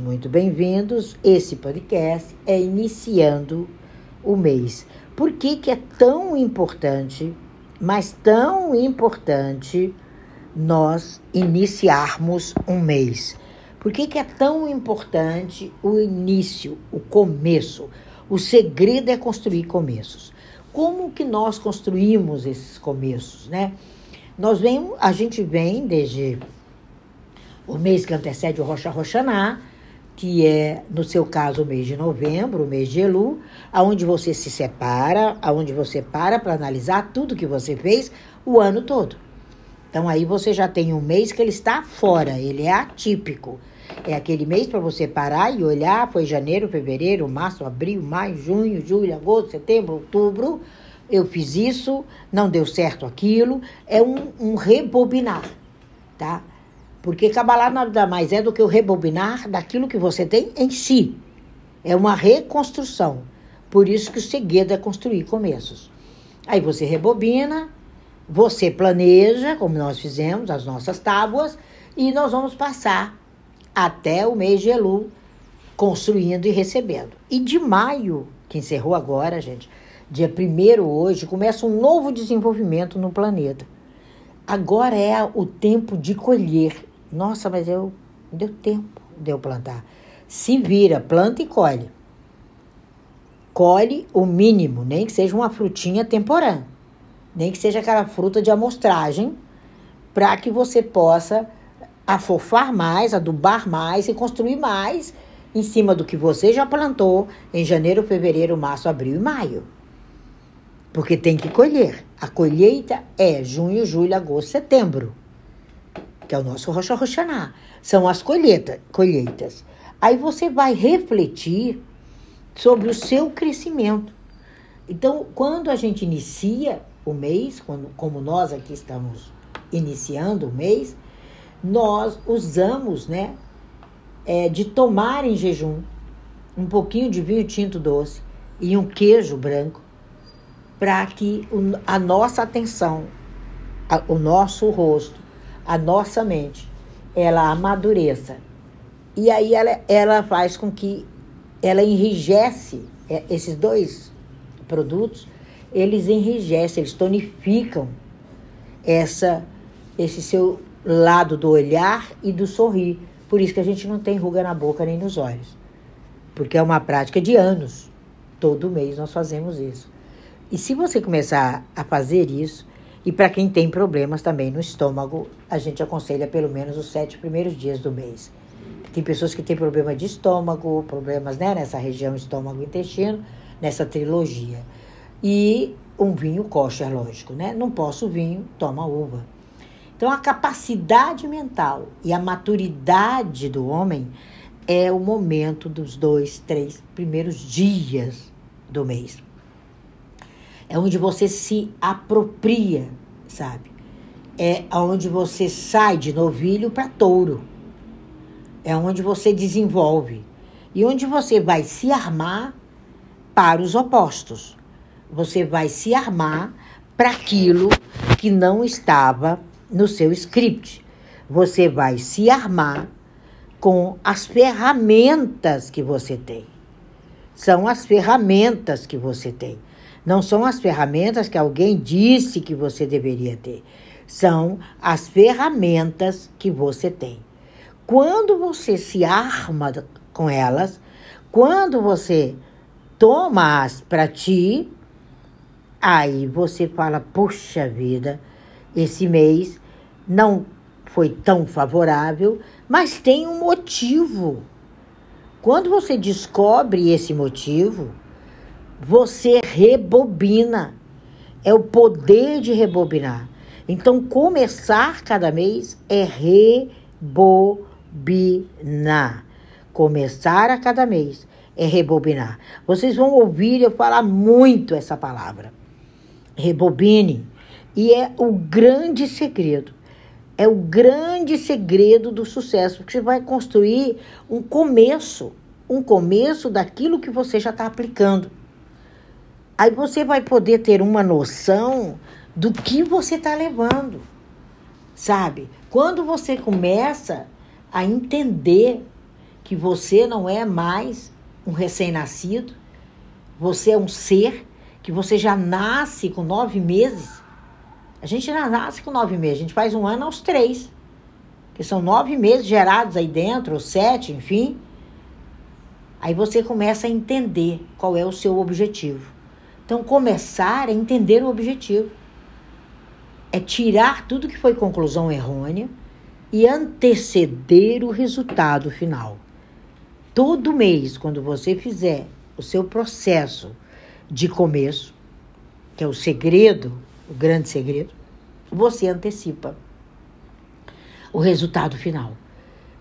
Muito bem-vindos. Esse podcast é iniciando o mês. Por que, que é tão importante, mas tão importante, nós iniciarmos um mês? Por que, que é tão importante o início, o começo? O segredo é construir começos. Como que nós construímos esses começos, né? Nós vem, a gente vem desde o mês que antecede o Rocha Roxaná, que é, no seu caso, o mês de novembro, o mês de Elu, aonde você se separa, aonde você para para analisar tudo que você fez o ano todo. Então aí você já tem um mês que ele está fora, ele é atípico. É aquele mês para você parar e olhar, foi janeiro, fevereiro, março, abril, maio, junho, julho, agosto, setembro, outubro. Eu fiz isso, não deu certo aquilo. É um, um rebobinar, tá? Porque Kabbalah nada mais é do que o rebobinar daquilo que você tem em si. É uma reconstrução. Por isso que o segredo é construir começos. Aí você rebobina, você planeja, como nós fizemos, as nossas tábuas, e nós vamos passar até o mês de Elu, construindo e recebendo. E de maio, que encerrou agora, gente, dia 1 hoje, começa um novo desenvolvimento no planeta. Agora é o tempo de colher. Nossa, mas eu deu tempo de eu plantar. Se vira, planta e colhe. Colhe o mínimo, nem que seja uma frutinha temporânea, nem que seja aquela fruta de amostragem, para que você possa afofar mais, adubar mais e construir mais em cima do que você já plantou em janeiro, fevereiro, março, abril e maio. Porque tem que colher. A colheita é junho, julho, agosto, setembro que é o nosso Rocha Roxaná. São as colheita, colheitas. Aí você vai refletir sobre o seu crescimento. Então, quando a gente inicia o mês, quando, como nós aqui estamos iniciando o mês, nós usamos, né, é, de tomar em jejum um pouquinho de vinho tinto doce e um queijo branco para que a nossa atenção, o nosso rosto a nossa mente, ela amadureça. E aí ela, ela faz com que ela enrijece é, esses dois produtos, eles enrijecem, eles tonificam essa esse seu lado do olhar e do sorrir. Por isso que a gente não tem ruga na boca nem nos olhos. Porque é uma prática de anos. Todo mês nós fazemos isso. E se você começar a fazer isso, e para quem tem problemas também no estômago, a gente aconselha pelo menos os sete primeiros dias do mês. Tem pessoas que têm problema de estômago, problemas né, nessa região estômago-intestino, nessa trilogia. E um vinho kosher, lógico, né? Não posso vinho, toma uva. Então, a capacidade mental e a maturidade do homem é o momento dos dois, três primeiros dias do mês é onde você se apropria, sabe? É onde você sai de novilho para touro. É onde você desenvolve e onde você vai se armar para os opostos. Você vai se armar para aquilo que não estava no seu script. Você vai se armar com as ferramentas que você tem. São as ferramentas que você tem. Não são as ferramentas que alguém disse que você deveria ter. São as ferramentas que você tem. Quando você se arma com elas, quando você toma-as para ti, aí você fala: puxa vida, esse mês não foi tão favorável, mas tem um motivo. Quando você descobre esse motivo, você rebobina. É o poder de rebobinar. Então, começar cada mês é rebobinar. Começar a cada mês é rebobinar. Vocês vão ouvir eu falar muito essa palavra. Rebobine. E é o grande segredo. É o grande segredo do sucesso, porque você vai construir um começo, um começo daquilo que você já está aplicando. Aí você vai poder ter uma noção do que você está levando, sabe? Quando você começa a entender que você não é mais um recém-nascido, você é um ser que você já nasce com nove meses. A gente já nasce com nove meses, a gente faz um ano aos três, que são nove meses gerados aí dentro, ou sete, enfim. Aí você começa a entender qual é o seu objetivo. Então, começar é entender o objetivo. É tirar tudo que foi conclusão errônea e anteceder o resultado final. Todo mês, quando você fizer o seu processo de começo, que é o segredo, o grande segredo, você antecipa o resultado final.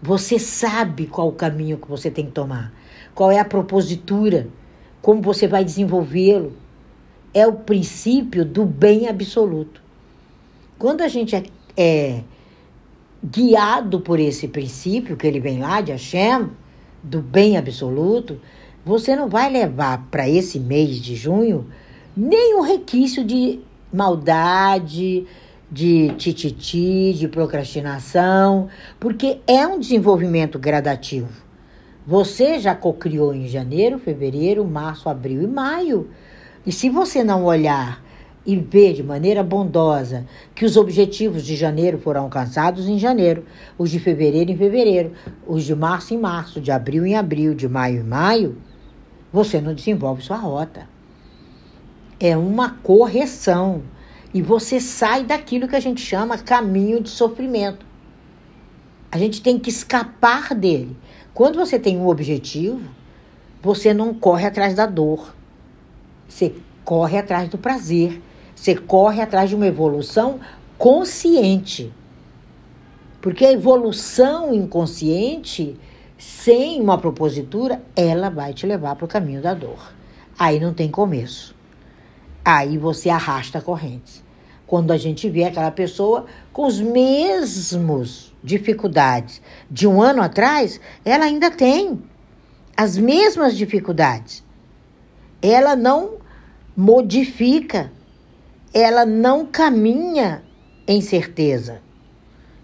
Você sabe qual o caminho que você tem que tomar, qual é a propositura, como você vai desenvolvê-lo. É o princípio do bem absoluto. Quando a gente é, é guiado por esse princípio, que ele vem lá de Hashem, do bem absoluto, você não vai levar para esse mês de junho nenhum requisito de maldade, de tititi, de procrastinação, porque é um desenvolvimento gradativo. Você já cocriou em janeiro, fevereiro, março, abril e maio. E se você não olhar e ver de maneira bondosa que os objetivos de janeiro foram alcançados em janeiro, os de fevereiro em fevereiro, os de março em março, de abril em abril, de maio em maio, você não desenvolve sua rota. É uma correção. E você sai daquilo que a gente chama caminho de sofrimento. A gente tem que escapar dele. Quando você tem um objetivo, você não corre atrás da dor. Você corre atrás do prazer. Você corre atrás de uma evolução consciente. Porque a evolução inconsciente sem uma propositura, ela vai te levar para o caminho da dor. Aí não tem começo. Aí você arrasta correntes. Quando a gente vê aquela pessoa com os mesmos dificuldades de um ano atrás, ela ainda tem as mesmas dificuldades. Ela não modifica, ela não caminha em certeza.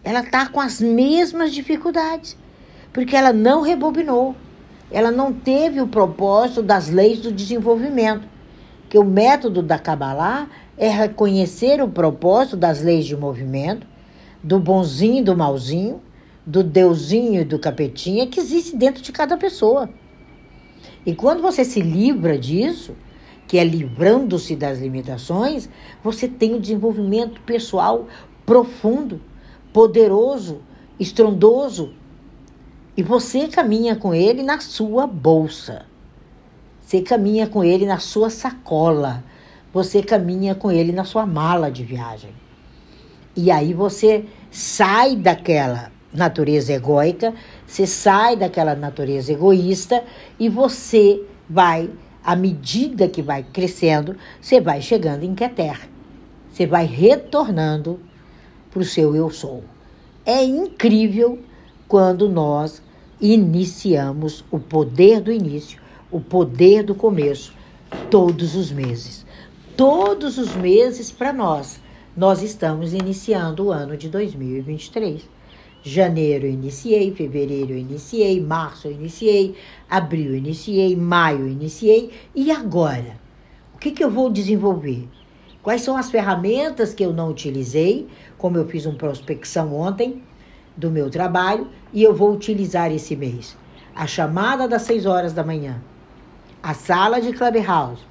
Ela está com as mesmas dificuldades porque ela não rebobinou. Ela não teve o propósito das leis do desenvolvimento. Que o método da Kabbalah é reconhecer o propósito das leis de movimento, do bonzinho e do malzinho, do deusinho e do capetinha que existe dentro de cada pessoa. E quando você se livra disso, que é livrando-se das limitações, você tem um desenvolvimento pessoal profundo, poderoso, estrondoso, e você caminha com ele na sua bolsa. Você caminha com ele na sua sacola. Você caminha com ele na sua mala de viagem. E aí você sai daquela natureza egóica, você sai daquela natureza egoísta e você vai, à medida que vai crescendo, você vai chegando em Keter. Você vai retornando para o seu eu sou. É incrível quando nós iniciamos o poder do início, o poder do começo, todos os meses. Todos os meses para nós. Nós estamos iniciando o ano de 2023. Janeiro eu iniciei, fevereiro eu iniciei, março eu iniciei, abril eu iniciei, maio eu iniciei. E agora? O que, que eu vou desenvolver? Quais são as ferramentas que eu não utilizei? Como eu fiz uma prospecção ontem, do meu trabalho e eu vou utilizar esse mês. A chamada das 6 horas da manhã, a sala de Clubhouse,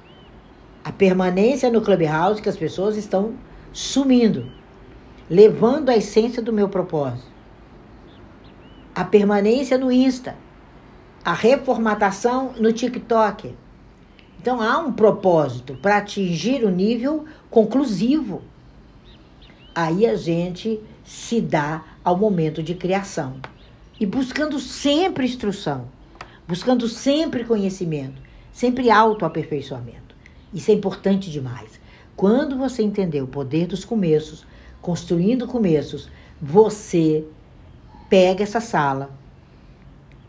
a permanência no Clubhouse que as pessoas estão sumindo, levando a essência do meu propósito. A permanência no Insta, a reformatação no TikTok. Então há um propósito para atingir o nível conclusivo. Aí a gente se dá ao momento de criação. E buscando sempre instrução, buscando sempre conhecimento, sempre autoaperfeiçoamento. Isso é importante demais. Quando você entender o poder dos começos, construindo começos, você pega essa sala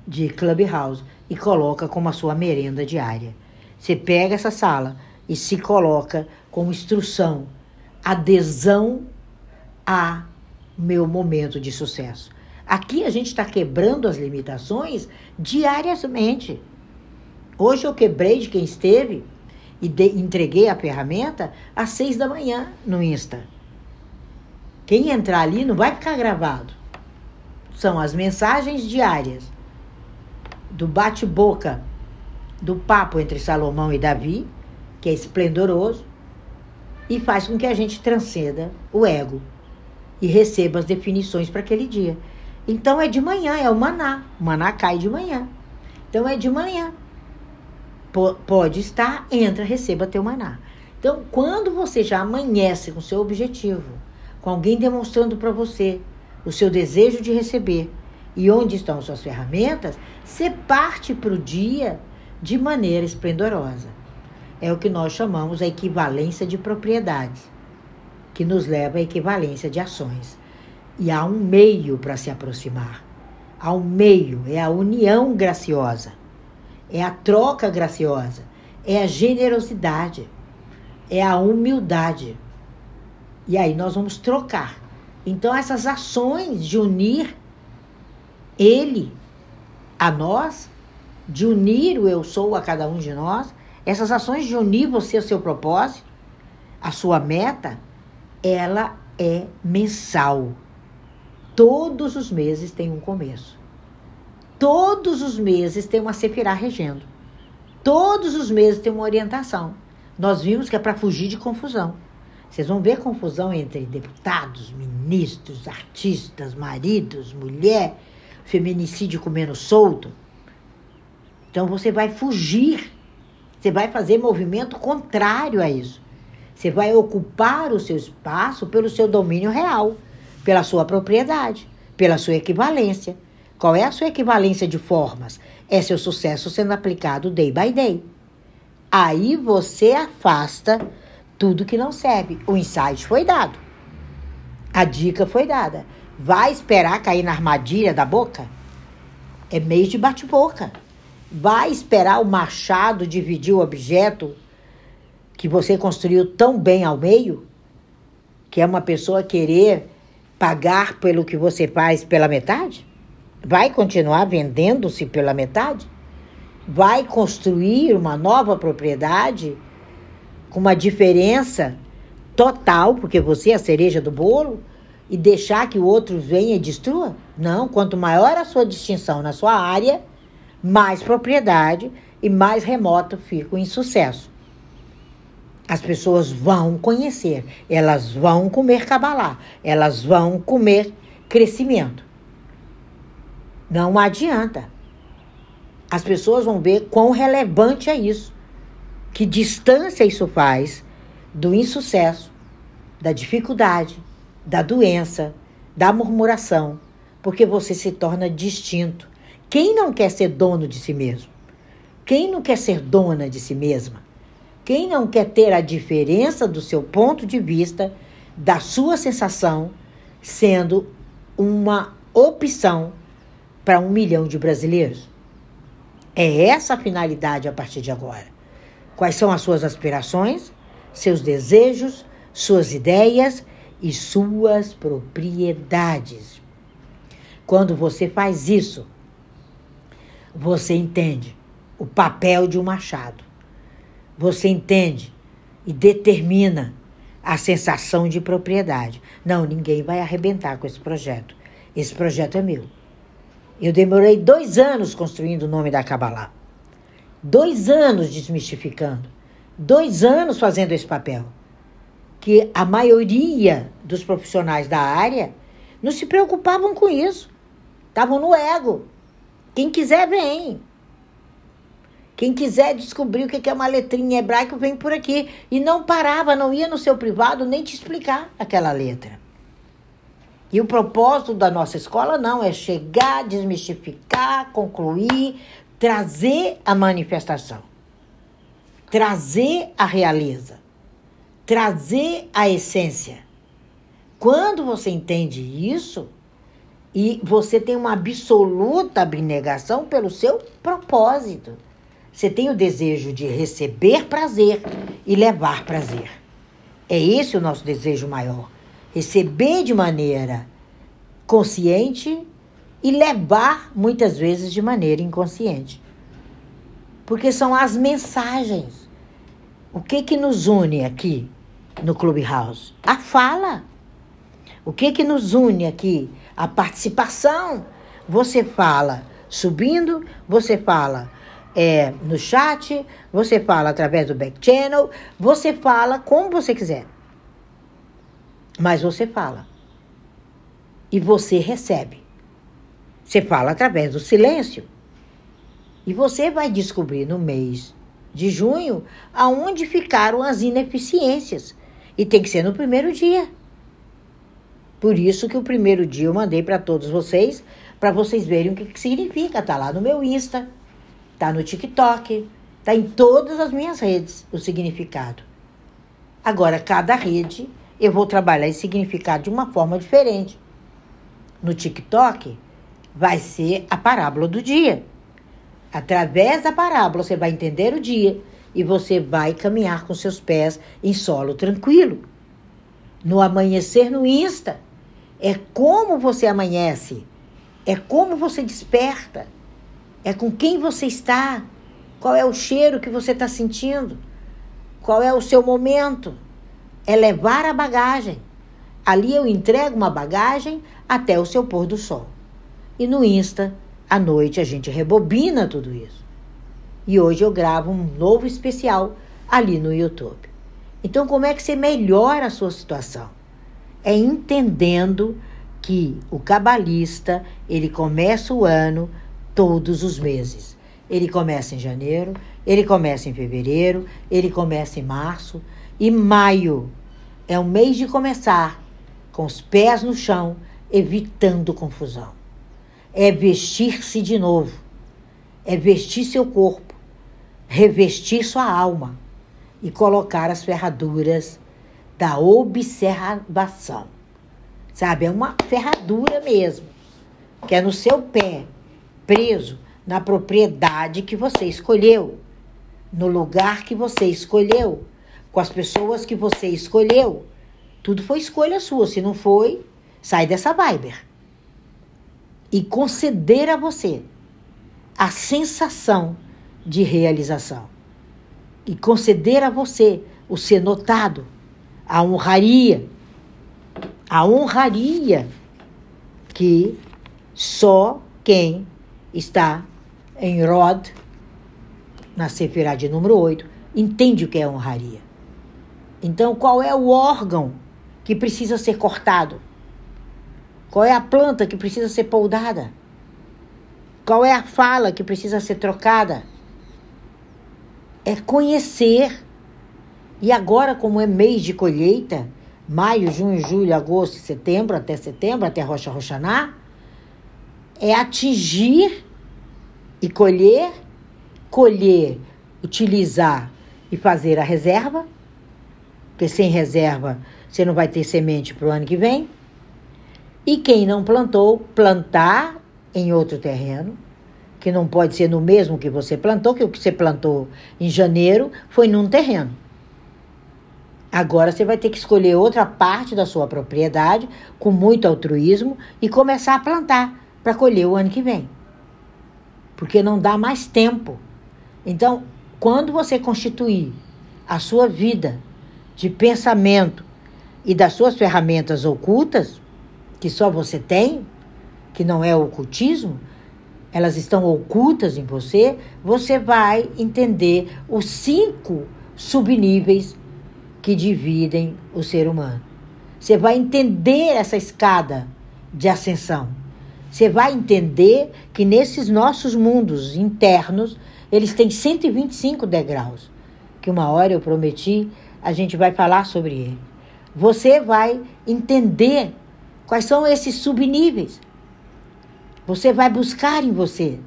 de Clubhouse e coloca como a sua merenda diária. Você pega essa sala e se coloca como instrução, adesão a meu momento de sucesso, Aqui a gente está quebrando as limitações diariamente. Hoje eu quebrei de quem esteve e de, entreguei a ferramenta às seis da manhã no Insta. Quem entrar ali não vai ficar gravado. São as mensagens diárias do bate-boca do papo entre Salomão e Davi, que é esplendoroso, e faz com que a gente transcenda o ego e receba as definições para aquele dia. Então é de manhã, é o maná. O maná cai de manhã. Então é de manhã. P pode estar, entra, receba teu maná. Então, quando você já amanhece com seu objetivo, com alguém demonstrando para você o seu desejo de receber e onde estão suas ferramentas, você parte para o dia de maneira esplendorosa. É o que nós chamamos a equivalência de propriedades, que nos leva à equivalência de ações. E há um meio para se aproximar. Há um meio, é a união graciosa é a troca graciosa, é a generosidade, é a humildade. E aí nós vamos trocar. Então, essas ações de unir Ele a nós, de unir o eu sou a cada um de nós, essas ações de unir você ao seu propósito, a sua meta, ela é mensal. Todos os meses tem um começo. Todos os meses tem uma sefirá regendo. Todos os meses tem uma orientação. Nós vimos que é para fugir de confusão. Vocês vão ver confusão entre deputados, ministros, artistas, maridos, mulher, feminicídio comendo solto. Então você vai fugir. Você vai fazer movimento contrário a isso. Você vai ocupar o seu espaço pelo seu domínio real, pela sua propriedade, pela sua equivalência qual é a sua equivalência de formas? É seu sucesso sendo aplicado day by day. Aí você afasta tudo que não serve. O insight foi dado. A dica foi dada. Vai esperar cair na armadilha da boca? É mês de bate-boca. Vai esperar o machado dividir o objeto que você construiu tão bem ao meio? Que é uma pessoa querer pagar pelo que você faz pela metade? Vai continuar vendendo-se pela metade? Vai construir uma nova propriedade com uma diferença total, porque você é a cereja do bolo, e deixar que o outro venha e destrua? Não, quanto maior a sua distinção na sua área, mais propriedade e mais remoto fica o insucesso. As pessoas vão conhecer, elas vão comer cabalá, elas vão comer crescimento. Não adianta. As pessoas vão ver quão relevante é isso. Que distância isso faz do insucesso, da dificuldade, da doença, da murmuração, porque você se torna distinto. Quem não quer ser dono de si mesmo? Quem não quer ser dona de si mesma? Quem não quer ter a diferença do seu ponto de vista, da sua sensação, sendo uma opção para um milhão de brasileiros? É essa a finalidade a partir de agora. Quais são as suas aspirações, seus desejos, suas ideias e suas propriedades? Quando você faz isso, você entende o papel de um machado. Você entende e determina a sensação de propriedade. Não, ninguém vai arrebentar com esse projeto. Esse projeto é meu. Eu demorei dois anos construindo o nome da Kabbalah. Dois anos desmistificando. Dois anos fazendo esse papel. Que a maioria dos profissionais da área não se preocupavam com isso. Estavam no ego. Quem quiser, vem. Quem quiser descobrir o que é uma letrinha hebraica, vem por aqui. E não parava, não ia no seu privado nem te explicar aquela letra. E o propósito da nossa escola não é chegar, desmistificar, concluir, trazer a manifestação, trazer a realeza, trazer a essência. Quando você entende isso, e você tem uma absoluta abnegação pelo seu propósito. Você tem o desejo de receber prazer e levar prazer. É esse o nosso desejo maior receber de maneira consciente e levar muitas vezes de maneira inconsciente. Porque são as mensagens. O que que nos une aqui no Clubhouse? A fala. O que que nos une aqui? A participação. Você fala subindo, você fala é, no chat, você fala através do back channel, você fala como você quiser. Mas você fala. E você recebe. Você fala através do silêncio. E você vai descobrir no mês de junho aonde ficaram as ineficiências. E tem que ser no primeiro dia. Por isso que o primeiro dia eu mandei para todos vocês, para vocês verem o que, que significa. Tá lá no meu Insta, tá no TikTok, tá em todas as minhas redes o significado. Agora, cada rede eu vou trabalhar esse significado de uma forma diferente. No TikTok vai ser a parábola do dia. Através da parábola você vai entender o dia e você vai caminhar com seus pés em solo tranquilo. No amanhecer no Insta, é como você amanhece, é como você desperta, é com quem você está, qual é o cheiro que você está sentindo, qual é o seu momento. É levar a bagagem. Ali eu entrego uma bagagem até o seu pôr do sol. E no Insta, à noite, a gente rebobina tudo isso. E hoje eu gravo um novo especial ali no YouTube. Então, como é que você melhora a sua situação? é entendendo que o cabalista, ele começa o ano todos os meses. Ele começa em janeiro, ele começa em fevereiro, ele começa em março e maio é o mês de começar com os pés no chão, evitando confusão. É vestir-se de novo, é vestir seu corpo, revestir sua alma e colocar as ferraduras da observação. Sabe? É uma ferradura mesmo, que é no seu pé, preso na propriedade que você escolheu, no lugar que você escolheu, com as pessoas que você escolheu. Tudo foi escolha sua. Se não foi, sai dessa Viber. E conceder a você a sensação de realização. E conceder a você o ser notado a honraria, a honraria que só quem está em Rod, na Sefirá de número 8, entende o que é honraria. Então, qual é o órgão que precisa ser cortado? Qual é a planta que precisa ser poudada? Qual é a fala que precisa ser trocada? É conhecer e agora, como é mês de colheita, maio, junho, julho, agosto, setembro, até setembro, até Rocha Roxaná, é atingir e colher, colher, utilizar e fazer a reserva, porque sem reserva você não vai ter semente para o ano que vem. E quem não plantou, plantar em outro terreno, que não pode ser no mesmo que você plantou, que o que você plantou em janeiro foi num terreno. Agora você vai ter que escolher outra parte da sua propriedade com muito altruísmo e começar a plantar para colher o ano que vem. Porque não dá mais tempo. Então, quando você constituir a sua vida de pensamento e das suas ferramentas ocultas, que só você tem, que não é ocultismo, elas estão ocultas em você, você vai entender os cinco subníveis que dividem o ser humano. Você vai entender essa escada de ascensão. Você vai entender que nesses nossos mundos internos, eles têm 125 degraus, que uma hora eu prometi, a gente vai falar sobre ele. Você vai entender quais são esses subníveis. Você vai buscar em você.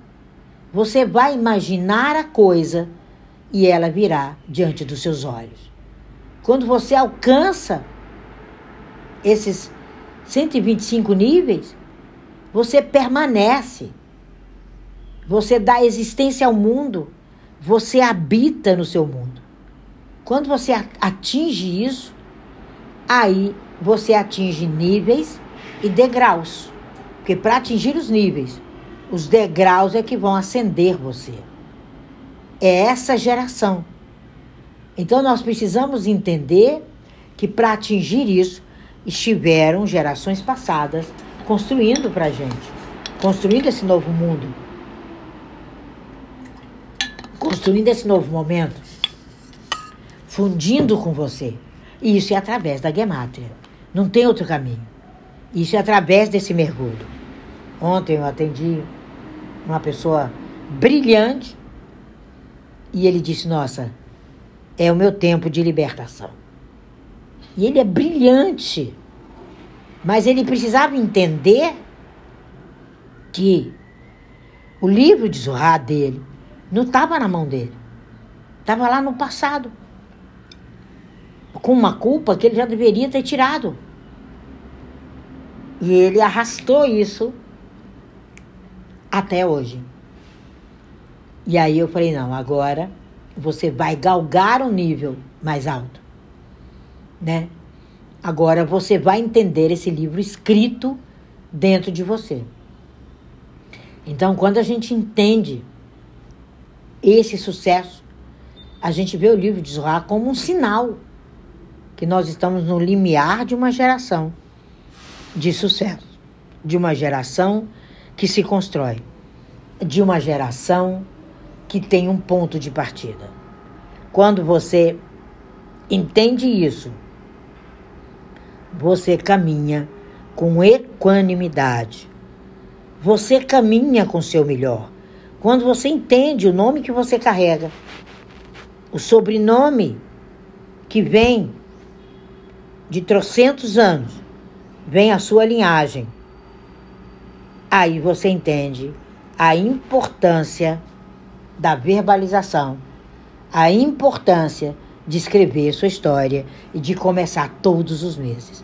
Você vai imaginar a coisa e ela virá diante dos seus olhos. Quando você alcança esses 125 níveis, você permanece. Você dá existência ao mundo. Você habita no seu mundo. Quando você atinge isso, aí você atinge níveis e degraus. Porque para atingir os níveis, os degraus é que vão acender você. É essa geração. Então nós precisamos entender que para atingir isso, estiveram gerações passadas construindo para a gente, construindo esse novo mundo, construindo esse novo momento, fundindo com você. E isso é através da Gematria. Não tem outro caminho. Isso é através desse mergulho. Ontem eu atendi uma pessoa brilhante e ele disse: Nossa, é o meu tempo de libertação. E ele é brilhante, mas ele precisava entender que o livro de Zohar dele não estava na mão dele, estava lá no passado, com uma culpa que ele já deveria ter tirado. E ele arrastou isso até hoje. E aí eu falei: não, agora você vai galgar um nível mais alto, né? Agora você vai entender esse livro escrito dentro de você. Então, quando a gente entende esse sucesso, a gente vê o livro de Zohar como um sinal que nós estamos no limiar de uma geração de sucesso, de uma geração que se constrói, de uma geração que tem um ponto de partida. Quando você entende isso, você caminha com equanimidade. Você caminha com seu melhor. Quando você entende o nome que você carrega, o sobrenome que vem de trocentos anos, vem a sua linhagem. Aí você entende a importância da verbalização, a importância de escrever sua história e de começar todos os meses.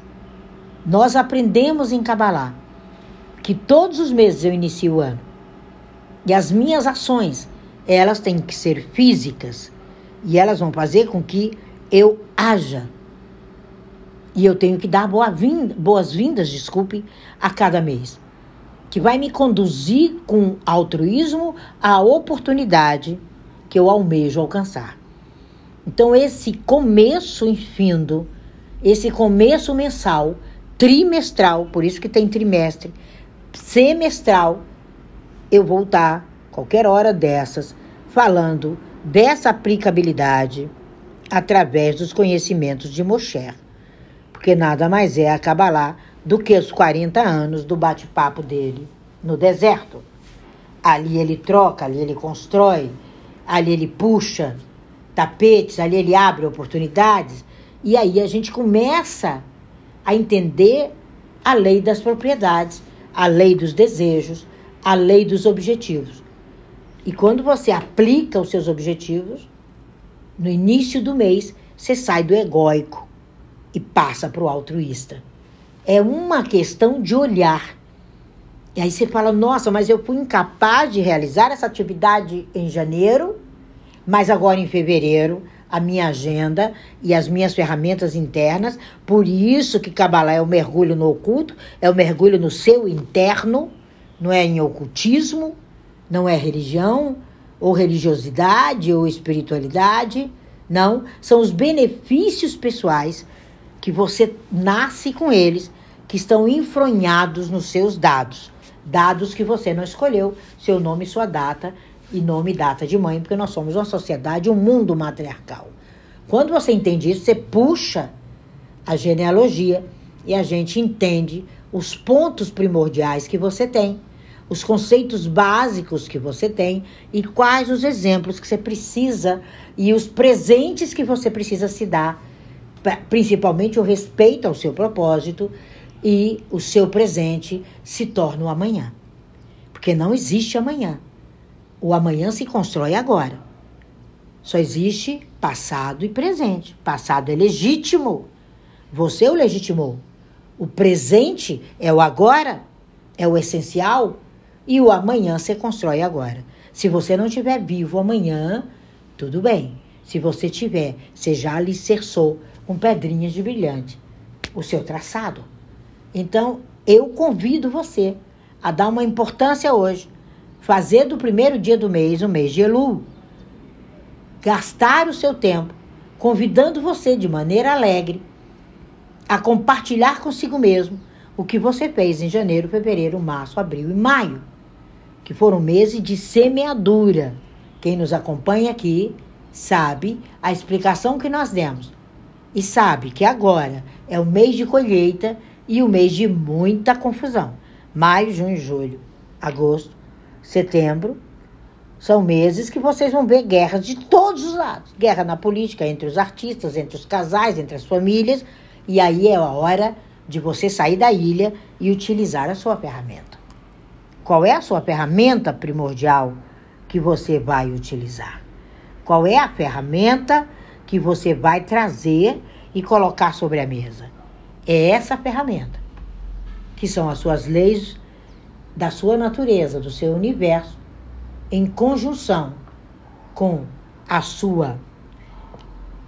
Nós aprendemos em Kabbalah que todos os meses eu inicio o ano. E as minhas ações, elas têm que ser físicas e elas vão fazer com que eu haja e eu tenho que dar boas-vindas, desculpe, a cada mês. Que vai me conduzir com altruísmo à oportunidade que eu almejo alcançar. Então, esse começo infindo, esse começo mensal, trimestral, por isso que tem trimestre, semestral, eu vou estar, qualquer hora dessas, falando dessa aplicabilidade através dos conhecimentos de Mosher porque nada mais é a Kabbalah do que os 40 anos do bate-papo dele no deserto. Ali ele troca, ali ele constrói, ali ele puxa tapetes, ali ele abre oportunidades. E aí a gente começa a entender a lei das propriedades, a lei dos desejos, a lei dos objetivos. E quando você aplica os seus objetivos, no início do mês, você sai do egóico e passa para o altruísta. É uma questão de olhar. E aí você fala: nossa, mas eu fui incapaz de realizar essa atividade em janeiro, mas agora em fevereiro a minha agenda e as minhas ferramentas internas. Por isso que Kabbalah é o mergulho no oculto, é o mergulho no seu interno, não é em ocultismo, não é religião, ou religiosidade, ou espiritualidade. Não, são os benefícios pessoais que você nasce com eles, que estão enfronhados nos seus dados. Dados que você não escolheu, seu nome e sua data, e nome e data de mãe, porque nós somos uma sociedade, um mundo matriarcal. Quando você entende isso, você puxa a genealogia e a gente entende os pontos primordiais que você tem, os conceitos básicos que você tem e quais os exemplos que você precisa e os presentes que você precisa se dar principalmente o respeito ao seu propósito e o seu presente se torna o amanhã. Porque não existe amanhã. O amanhã se constrói agora. Só existe passado e presente. Passado é legítimo. Você o legitimou. O presente é o agora, é o essencial, e o amanhã se constrói agora. Se você não estiver vivo amanhã, tudo bem. Se você tiver, você já alicerçou com pedrinhas de brilhante o seu traçado. Então, eu convido você a dar uma importância hoje. Fazer do primeiro dia do mês, o mês de Elul, gastar o seu tempo convidando você de maneira alegre a compartilhar consigo mesmo o que você fez em janeiro, fevereiro, março, abril e maio, que foram meses de semeadura. Quem nos acompanha aqui sabe a explicação que nós demos e sabe que agora é o mês de colheita e o mês de muita confusão. Maio, junho, julho, agosto, setembro, são meses que vocês vão ver guerras de todos os lados. Guerra na política, entre os artistas, entre os casais, entre as famílias. E aí é a hora de você sair da ilha e utilizar a sua ferramenta. Qual é a sua ferramenta primordial que você vai utilizar? Qual é a ferramenta que você vai trazer e colocar sobre a mesa? É essa ferramenta, que são as suas leis da sua natureza, do seu universo, em conjunção com a sua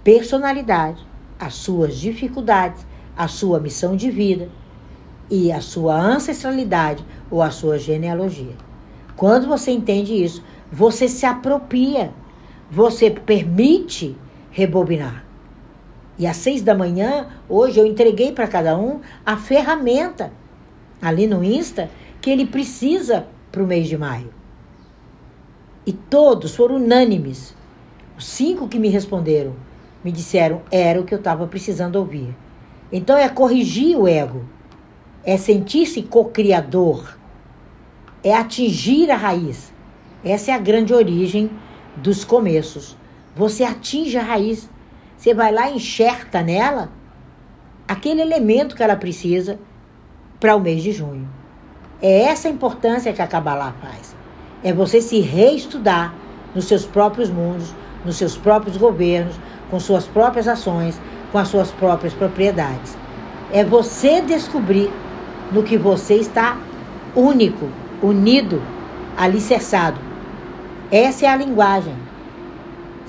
personalidade, as suas dificuldades, a sua missão de vida e a sua ancestralidade ou a sua genealogia. Quando você entende isso, você se apropria você permite rebobinar. E às seis da manhã, hoje, eu entreguei para cada um a ferramenta ali no Insta que ele precisa para o mês de maio. E todos foram unânimes. Os cinco que me responderam me disseram era o que eu estava precisando ouvir. Então é corrigir o ego, é sentir-se co-criador, é atingir a raiz. Essa é a grande origem dos começos. Você atinge a raiz. Você vai lá e enxerta nela aquele elemento que ela precisa para o mês de junho. É essa a importância que a Kabbalah faz. É você se reestudar nos seus próprios mundos, nos seus próprios governos, com suas próprias ações, com as suas próprias propriedades. É você descobrir no que você está único, unido, alicerçado essa é a linguagem.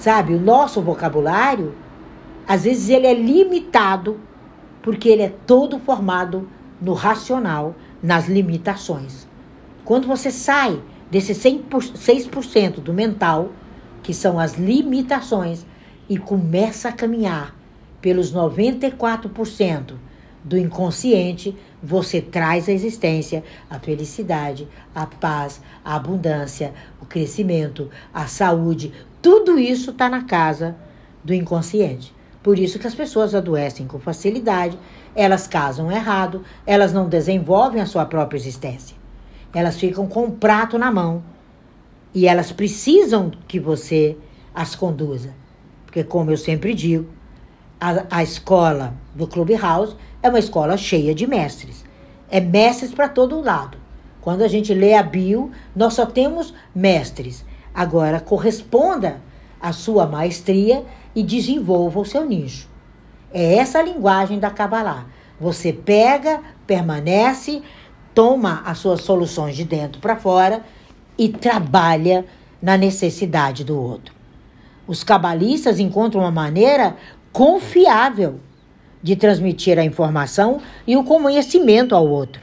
Sabe, o nosso vocabulário, às vezes ele é limitado porque ele é todo formado no racional, nas limitações. Quando você sai desse 6% do mental, que são as limitações, e começa a caminhar pelos 94% do inconsciente, você traz à existência a felicidade, a paz, a abundância, o crescimento, a saúde. Tudo isso está na casa do inconsciente. Por isso que as pessoas adoecem com facilidade, elas casam errado, elas não desenvolvem a sua própria existência. Elas ficam com o um prato na mão e elas precisam que você as conduza. Porque, como eu sempre digo, a, a escola do Clubhouse é uma escola cheia de mestres. É mestres para todo lado. Quando a gente lê a bio, nós só temos mestres. Agora, corresponda à sua maestria e desenvolva o seu nicho. É essa a linguagem da Kabbalah. Você pega, permanece, toma as suas soluções de dentro para fora e trabalha na necessidade do outro. Os cabalistas encontram uma maneira confiável de transmitir a informação e o conhecimento ao outro.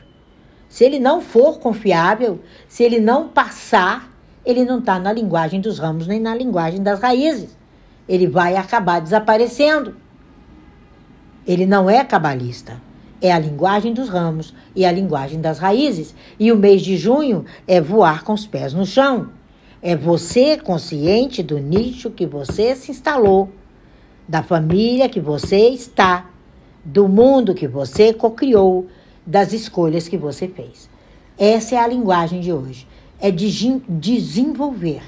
Se ele não for confiável, se ele não passar, ele não está na linguagem dos ramos nem na linguagem das raízes. Ele vai acabar desaparecendo. Ele não é cabalista. É a linguagem dos ramos e a linguagem das raízes. E o mês de junho é voar com os pés no chão. É você consciente do nicho que você se instalou da família que você está, do mundo que você cocriou, das escolhas que você fez. Essa é a linguagem de hoje. É de desenvolver,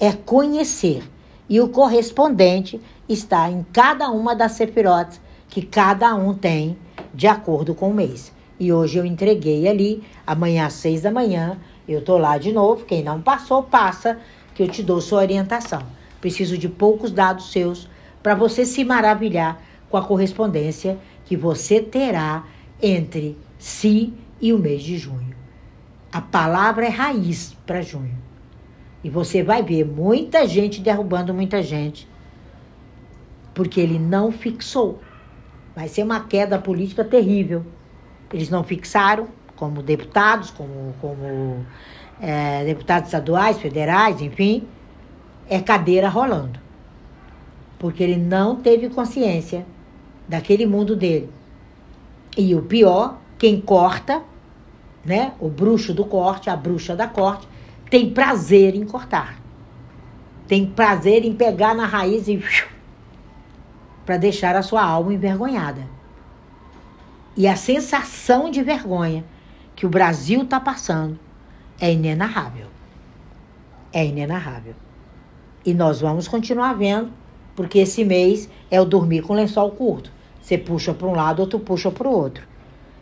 é conhecer. E o correspondente está em cada uma das sefirotes que cada um tem de acordo com o mês. E hoje eu entreguei ali, amanhã às seis da manhã, eu tô lá de novo. Quem não passou, passa, que eu te dou sua orientação. Preciso de poucos dados seus para você se maravilhar com a correspondência que você terá entre si e o mês de junho. A palavra é raiz para junho. E você vai ver muita gente derrubando muita gente, porque ele não fixou. Vai ser uma queda política terrível. Eles não fixaram, como deputados, como, como é, deputados estaduais, federais, enfim, é cadeira rolando. Porque ele não teve consciência daquele mundo dele. E o pior, quem corta, né? O bruxo do corte, a bruxa da corte, tem prazer em cortar. Tem prazer em pegar na raiz e para deixar a sua alma envergonhada. E a sensação de vergonha que o Brasil está passando é inenarrável. É inenarrável. E nós vamos continuar vendo, porque esse mês é o dormir com lençol curto. Você puxa para um lado, outro puxa para o outro.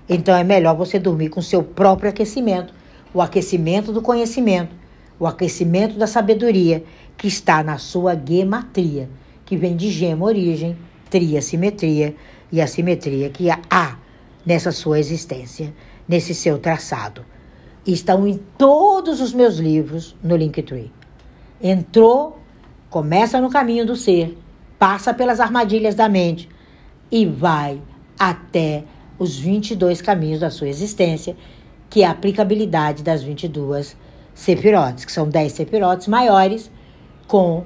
Então é melhor você dormir com seu próprio aquecimento, o aquecimento do conhecimento, o aquecimento da sabedoria que está na sua gematria, que vem de gema origem, tria simetria e a simetria que há nessa sua existência, nesse seu traçado. Estão em todos os meus livros no Linktree. Entrou, começa no caminho do ser, passa pelas armadilhas da mente e vai até os 22 caminhos da sua existência, que é a aplicabilidade das 22 sefirotes, que são 10 sefirotes maiores com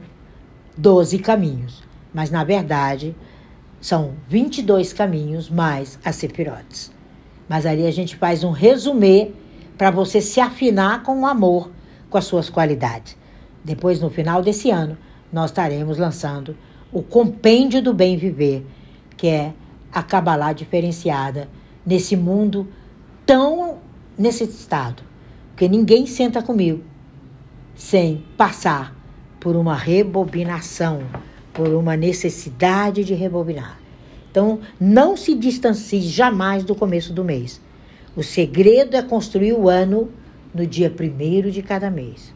12 caminhos. Mas, na verdade, são 22 caminhos mais as sefirotes. Mas ali a gente faz um resumê para você se afinar com o amor, com as suas qualidades. Depois, no final desse ano, nós estaremos lançando o Compêndio do Bem Viver, que é a Kabbalah diferenciada nesse mundo tão necessitado. Porque ninguém senta comigo sem passar por uma rebobinação, por uma necessidade de rebobinar. Então, não se distancie jamais do começo do mês. O segredo é construir o ano no dia primeiro de cada mês.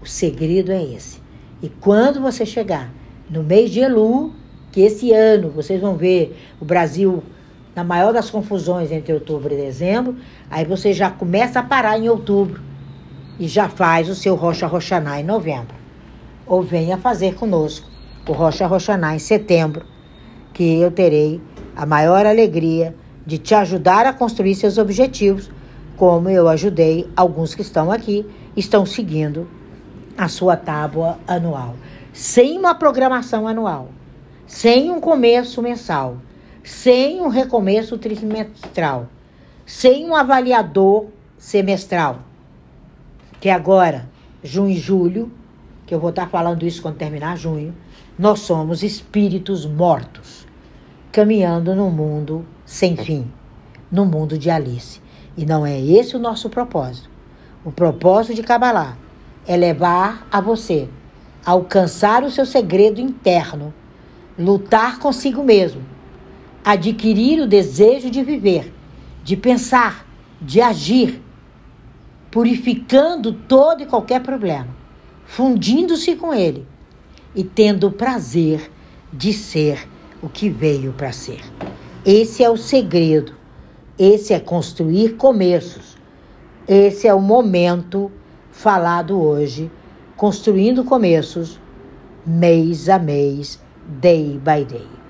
O segredo é esse. E quando você chegar no mês de Elu, que esse ano vocês vão ver o Brasil na maior das confusões entre outubro e dezembro, aí você já começa a parar em outubro e já faz o seu Rocha Roxaná em novembro. Ou venha fazer conosco o Rocha Roxaná em setembro, que eu terei a maior alegria de te ajudar a construir seus objetivos, como eu ajudei alguns que estão aqui, estão seguindo a sua tábua anual, sem uma programação anual sem um começo mensal, sem um recomeço trimestral, sem um avaliador semestral, que agora, junho e julho, que eu vou estar falando isso quando terminar junho, nós somos espíritos mortos, caminhando num mundo sem fim, no mundo de Alice. E não é esse o nosso propósito. O propósito de Kabbalah é levar a você a alcançar o seu segredo interno lutar consigo mesmo, adquirir o desejo de viver, de pensar, de agir, purificando todo e qualquer problema, fundindo-se com ele e tendo o prazer de ser o que veio para ser. Esse é o segredo, esse é construir começos, esse é o momento falado hoje, construindo começos mês a mês day by day.